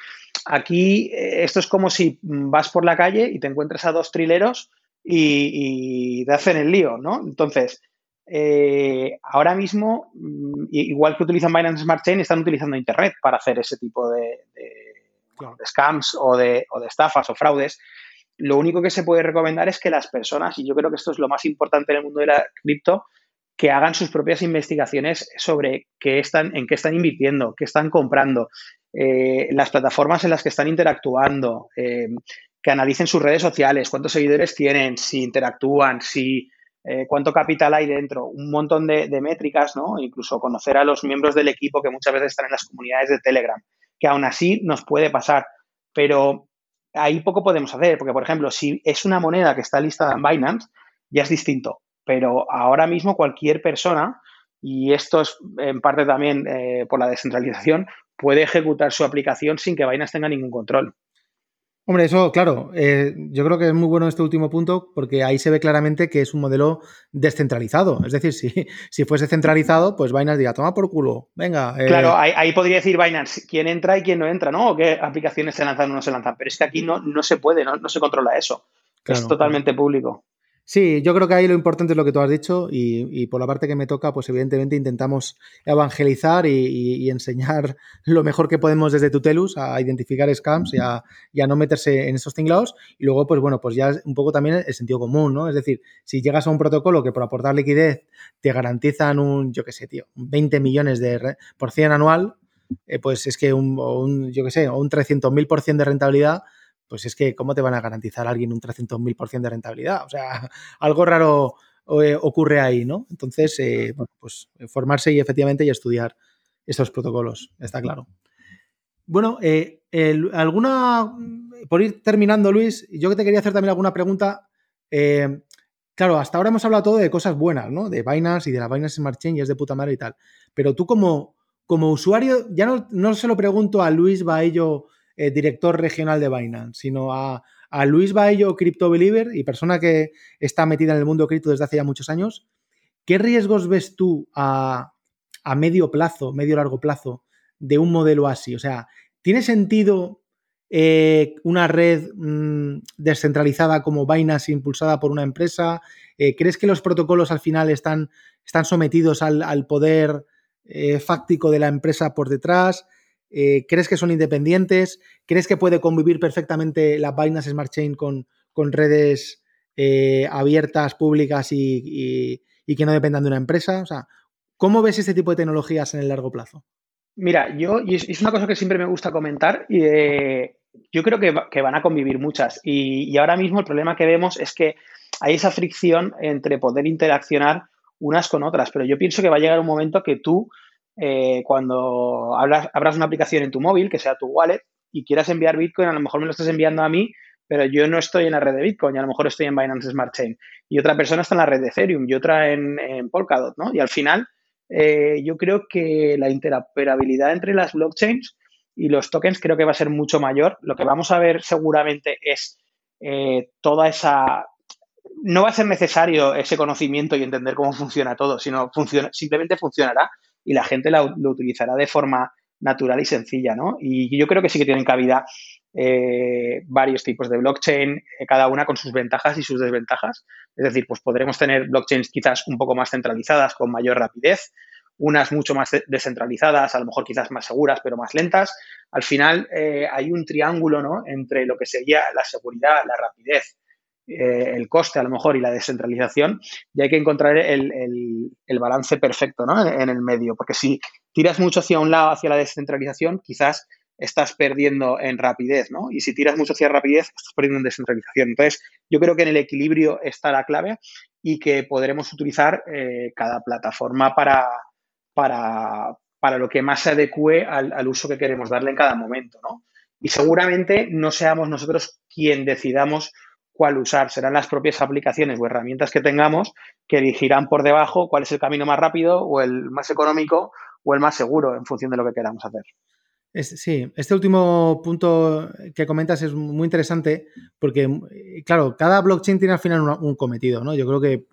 aquí eh, esto es como si vas por la calle y te encuentras a dos trileros y, te hacen el lío, ¿no? Entonces, eh, ahora mismo, mm, igual que utilizan Binance Smart Chain, están utilizando Internet para hacer ese tipo de, scams o de, o de estafas o fraudes. Lo único que se puede recomendar es que las personas, y yo creo que esto es lo más importante en el mundo de la cripto, que hagan sus propias investigaciones sobre qué están, en qué están invirtiendo, qué están comprando, eh, las plataformas en las que están interactuando, eh, que analicen sus redes sociales, cuántos seguidores tienen, si interactúan, si eh, cuánto capital hay dentro, un montón de, métricas, ¿no? Incluso conocer a los miembros del equipo que muchas veces están en las comunidades de Telegram, que aún así nos puede pasar, pero ahí poco podemos hacer, porque por ejemplo, si es una moneda que está listada en Binance, ya es distinto, pero ahora mismo cualquier persona, y esto es en parte también eh, por la descentralización, puede ejecutar su aplicación sin que Binance tenga ningún control. Hombre, eso, claro, eh, yo creo que es muy bueno este último punto porque ahí se ve claramente que es un modelo descentralizado. Es decir, si, si fuese centralizado, pues Binance diría, toma por culo, venga. Eh". Claro, ahí, podría decir Binance quién entra y quién no entra, ¿no? O qué aplicaciones se lanzan o no se lanzan. Pero es que aquí no, no se puede, no, no se controla eso. es totalmente público. Sí, yo creo que ahí lo importante es lo que tú has dicho y, por la parte que me toca, pues evidentemente intentamos evangelizar y, enseñar lo mejor que podemos desde Tutelus a identificar scams y a, no meterse en esos tinglados y luego, pues bueno, pues ya un poco también el sentido común, ¿no? Es decir, si llegas a un protocolo que por aportar liquidez te garantizan un, yo qué sé, tío, 20 millones de por cien anual, eh, pues es que un, un yo qué sé, un 300.000 por cien de rentabilidad pues es que ¿cómo te van a garantizar a alguien un 300.000% de rentabilidad? O sea, algo raro eh, ocurre ahí, ¿no? Entonces, eh, bueno, pues formarse y efectivamente y estudiar esos protocolos, está claro. Bueno, eh, alguna, por ir terminando, Luis, yo que te quería hacer también alguna pregunta. claro, hasta ahora hemos hablado todo de cosas buenas, ¿no? De Binance y de la Binance Smart Chain y es de puta madre y tal. Pero tú como, como usuario, ya no, no se lo pregunto a Luis Baello eh, director regional de Binance, sino a, Luis Baello, Crypto Believer y persona que está metida en el mundo cripto desde hace ya muchos años. ¿Qué riesgos ves tú a, medio plazo, medio largo plazo de un modelo así? O sea, ¿tiene sentido eh, una red mm, descentralizada como Binance impulsada por una empresa? Eh, ¿Crees que los protocolos al final están, están sometidos al, poder fáctico de la empresa por detrás? Eh, ¿Crees que son independientes? ¿Crees que puede convivir perfectamente la Binance Smart Chain con, con redes eh, abiertas, públicas y, que no dependan de una empresa? O sea, ¿cómo ves este tipo de tecnologías en el largo plazo? Mira, yo, y es, una cosa que siempre me gusta comentar, y yo creo que, van a convivir muchas. Y, y ahora mismo el problema que vemos es que hay esa fricción entre poder interaccionar unas con otras, pero yo pienso que va a llegar un momento que tú eh, cuando hablas, abras una aplicación en tu móvil, que sea tu wallet, y quieras enviar Bitcoin, a lo mejor me lo estás enviando a mí, pero yo no estoy en la red de Bitcoin, a lo mejor estoy en Binance Smart Chain. Y otra persona está en la red de Ethereum y otra en, Polkadot, ¿no? Y al final, eh, yo creo que la interoperabilidad entre las blockchains y los tokens creo que va a ser mucho mayor. Lo que vamos a ver seguramente es eh, toda esa... No va a ser necesario ese conocimiento y entender cómo funciona todo, sino funciona, simplemente funcionará y la gente lo utilizará de forma natural y sencilla, ¿no? Y yo creo que sí que tienen cabida eh, varios tipos de blockchain, eh, cada una con sus ventajas y sus desventajas. Es decir, pues podremos tener blockchains quizás un poco más centralizadas, con mayor rapidez, unas mucho más descentralizadas, a lo mejor quizás más seguras, pero más lentas. Al final eh, hay un triángulo, ¿no? Entre lo que sería la seguridad, la rapidez eh, el coste a lo mejor y la descentralización, y hay que encontrar el, balance perfecto ¿no? en, el medio, porque si tiras mucho hacia un lado, hacia la descentralización, quizás estás perdiendo en rapidez, ¿no? Y si tiras mucho hacia rapidez, estás perdiendo en descentralización. Entonces, yo creo que en el equilibrio está la clave y que podremos utilizar eh, cada plataforma para, para, para, lo que más se adecue al, al, uso que queremos darle en cada momento, ¿no? Y seguramente no seamos nosotros quien decidamos cuál usar. Serán las propias aplicaciones o herramientas que tengamos que elegirán por debajo cuál es el camino más rápido o el más económico o el más seguro en función de lo que queramos hacer. sí, este último punto que comentas es muy interesante porque, claro, cada blockchain tiene al final un, cometido, ¿no? Yo creo que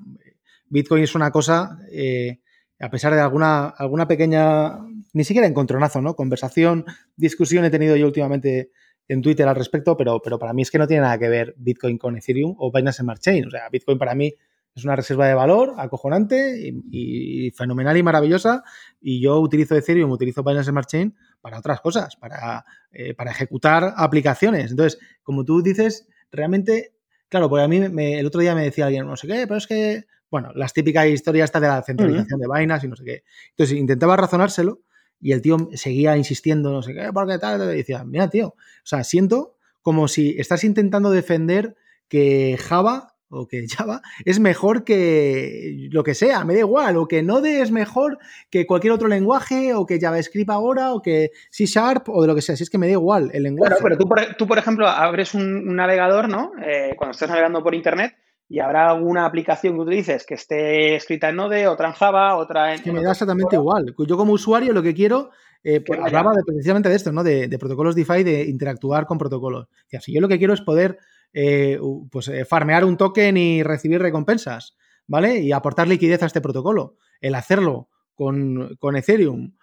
Bitcoin es una cosa, eh, a pesar de alguna, alguna pequeña, ni siquiera encontronazo, ¿no? Conversación, discusión he tenido yo últimamente en Twitter al respecto, pero, pero para mí es que no tiene nada que ver Bitcoin con Ethereum o Binance Smart Chain. O sea, Bitcoin para mí es una reserva de valor acojonante y, fenomenal y maravillosa. Y yo utilizo Ethereum, utilizo Binance Smart Chain para otras cosas, para, eh, para ejecutar aplicaciones. Entonces, como tú dices, realmente, claro, porque a mí el otro día me decía alguien, no sé qué, pero es que, bueno, las típicas historias de la centralización de Binance y no sé qué. Entonces, intentaba razonárselo y el tío seguía insistiendo, no sé qué, porque tal, y decía, mira, tío, o sea, siento como si estás intentando defender que Java o que Java es mejor que lo que sea, me da igual, o que Node es mejor que cualquier otro lenguaje, o que JavaScript ahora, o que C Sharp, o de lo que sea, si es que me da igual el lenguaje. Claro, pero tú, por, tú, por ejemplo, abres un, navegador, ¿no? Eh, cuando estás navegando por Internet, y habrá alguna aplicación que utilices que esté escrita en Node, otra en Java, otra en... Es que me da exactamente igual. Yo como usuario lo que quiero eh, pues, hablaba precisamente de esto, ¿no? De, protocolos DeFi, de interactuar con protocolos. O si yo lo que quiero es poder eh, pues, eh, farmear un token y recibir recompensas, ¿vale? Y aportar liquidez a este protocolo. El hacerlo con, Ethereum,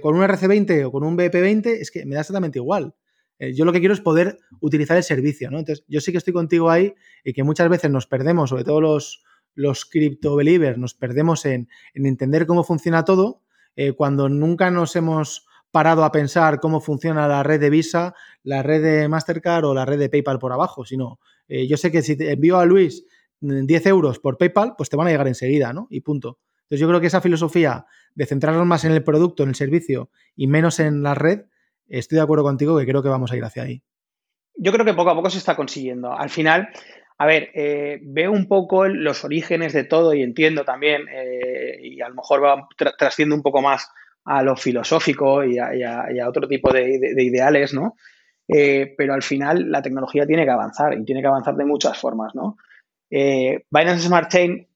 con un RC20 o con un BP20, es que me da exactamente igual. Yo lo que quiero es poder utilizar el servicio, ¿no? Entonces, yo sí que estoy contigo ahí y que muchas veces nos perdemos, sobre todo los, los crypto believers, nos perdemos en, en entender cómo funciona todo eh, cuando nunca nos hemos parado a pensar cómo funciona la red de Visa, la red de Mastercard o la red de PayPal por abajo, sino eh, yo sé que si te envío a Luis 10 euros por PayPal, pues te van a llegar enseguida, ¿no? Y punto. Entonces yo creo que esa filosofía de centrarnos más en el producto, en el servicio y menos en la red, estoy de acuerdo contigo que creo que vamos a ir hacia ahí. Yo creo que poco a poco se está consiguiendo. Al final, a ver, eh, veo un poco los orígenes de todo y entiendo también, eh, y a lo mejor va trasciende un poco más a lo filosófico y a, otro tipo de, ideales, ¿no? Eh, pero al final la tecnología tiene que avanzar y tiene que avanzar de muchas formas, ¿no? Binance Smart Chain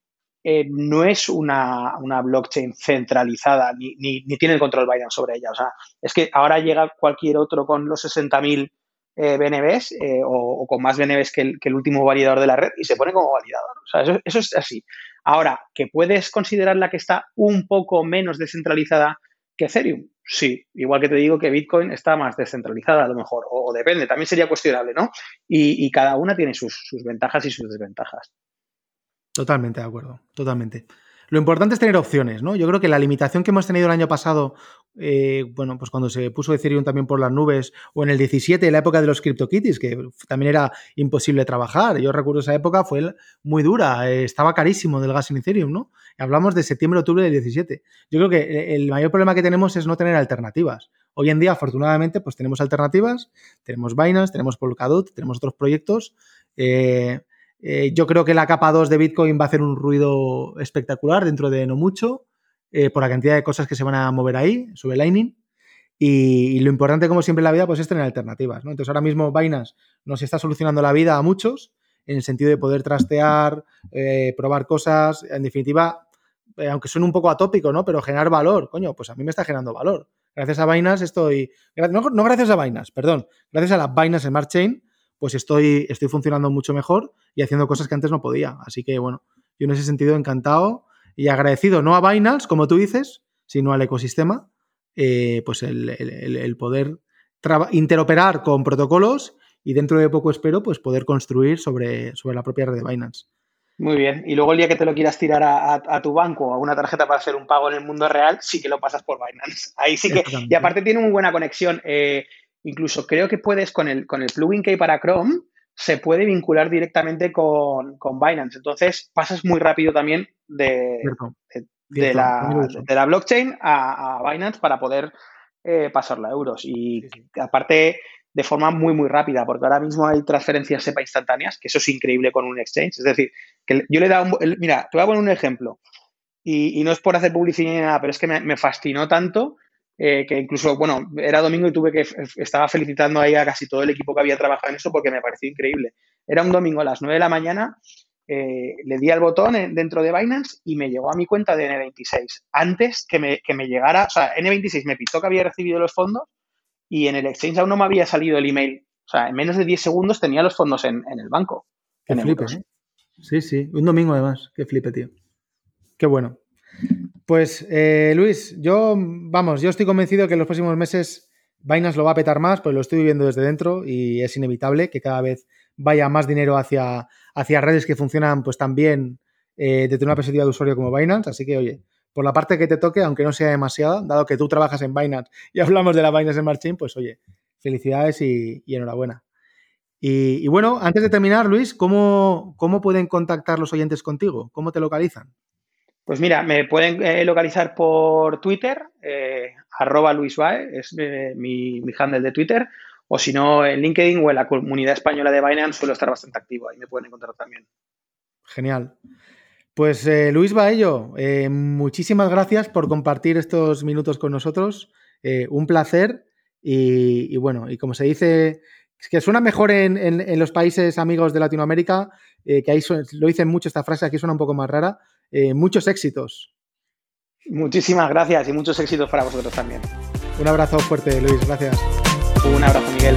no es una, blockchain centralizada ni, ni, tiene el control Binance sobre ella. O sea, es que ahora llega cualquier otro con los 60.000 eh, BNBs eh, o, con más BNBs que el, último validador de la red y se pone como validador. O sea, eso, es así. Ahora, ¿que puedes considerarla que está un poco menos descentralizada que Ethereum? Sí, igual que te digo que Bitcoin está más descentralizada a lo mejor, o, depende, también sería cuestionable, ¿no? Y, y cada una tiene sus, sus ventajas y sus desventajas. Totalmente de acuerdo, totalmente. Lo importante es tener opciones, ¿no? Yo creo que la limitación que hemos tenido el año pasado, eh, bueno, pues cuando se puso Ethereum también por las nubes, o en el 17, en la época de los CryptoKitties, que también era imposible trabajar. Yo recuerdo esa época, fue muy dura, eh, estaba carísimo del gas en Ethereum, ¿no? Hablamos de septiembre-octubre del 17. Yo creo que el mayor problema que tenemos es no tener alternativas. Hoy en día, afortunadamente, pues tenemos alternativas, tenemos Binance, tenemos Polkadot, tenemos otros proyectos. Eh, eh, yo creo que la capa 2 de Bitcoin va a hacer un ruido espectacular dentro de no mucho, eh, por la cantidad de cosas que se van a mover ahí, sobre Lightning. Y, lo importante, como siempre en la vida, pues es tener alternativas. ¿no? Entonces, ahora mismo Binance nos está solucionando la vida a muchos, en el sentido de poder trastear, eh, probar cosas, en definitiva, aunque suene un poco atópico, ¿no? Pero generar valor, coño, pues a mí me está generando valor. Gracias a Binance estoy. No, gracias a Binance, perdón. Gracias a la Binance Smart Chain pues estoy, estoy funcionando mucho mejor y haciendo cosas que antes no podía. Así que bueno, yo en ese sentido encantado y agradecido no a Binance, como tú dices, sino al ecosistema, eh, pues el, poder interoperar con protocolos y dentro de poco espero pues poder construir sobre, sobre la propia red de Binance. Muy bien. Y luego el día que te lo quieras tirar a, tu banco o a una tarjeta para hacer un pago en el mundo real, sí que lo pasas por Binance. Ahí sí que. Y aparte tiene muy buena conexión. Eh, Incluso creo que puedes con el, con el plugin que hay para Chrome, se puede vincular directamente con, Binance. Entonces pasas muy rápido también de, de, la, blockchain a, Binance para poder eh, pasarlo a euros. Y aparte de forma muy, muy rápida, porque ahora mismo hay transferencias SEPA instantáneas, que eso es increíble con un exchange. Es decir, que yo le he dado un, Mira, te voy a poner un ejemplo. Y, no es por hacer publicidad ni nada, pero es que me fascinó tanto eh, que incluso, bueno, era domingo y tuve que, estaba felicitando ahí a casi todo el equipo que había trabajado en eso porque me pareció increíble. Era un domingo a las 9 de la mañana, eh, le di al botón dentro de Binance y me llegó a mi cuenta de N26. Antes que me, que me llegara, o sea, N26 me pitó que había recibido los fondos y en el exchange aún no me había salido el email. O sea, en menos de 10 segundos tenía los fondos en, el banco. Qué flipe, ¿eh? Sí, sí, un domingo además. Qué flipe, tío. Qué bueno. Pues eh, Luis, yo, vamos, yo estoy convencido que en los próximos meses Binance lo va a petar más, pues lo estoy viendo desde dentro y es inevitable que cada vez vaya más dinero hacia, hacia redes que funcionan pues también eh, desde una perspectiva de usuario como Binance. Así que, oye, por la parte que te toque, aunque no sea demasiada, dado que tú trabajas en Binance y hablamos de la Binance Smart Chain, pues oye, felicidades y, enhorabuena. Y, bueno, antes de terminar, Luis, ¿cómo, ¿cómo pueden contactar los oyentes contigo? ¿Cómo te localizan? Pues mira, me pueden eh, localizar por Twitter, eh, arroba Luis es eh, mi, handle de Twitter, o si no, en LinkedIn o en la comunidad española de Binance suelo estar bastante activo, ahí me pueden encontrar también. Genial. Pues Luis Baello, muchísimas gracias por compartir estos minutos con nosotros. Un placer y, bueno, y como se dice, que suena mejor en, los países amigos de Latinoamérica, que ahí lo dicen mucho esta frase, aquí suena un poco más rara. Muchos éxitos. Muchísimas gracias y muchos éxitos para vosotros también. Un abrazo fuerte, Luis, gracias. Un abrazo, Miguel.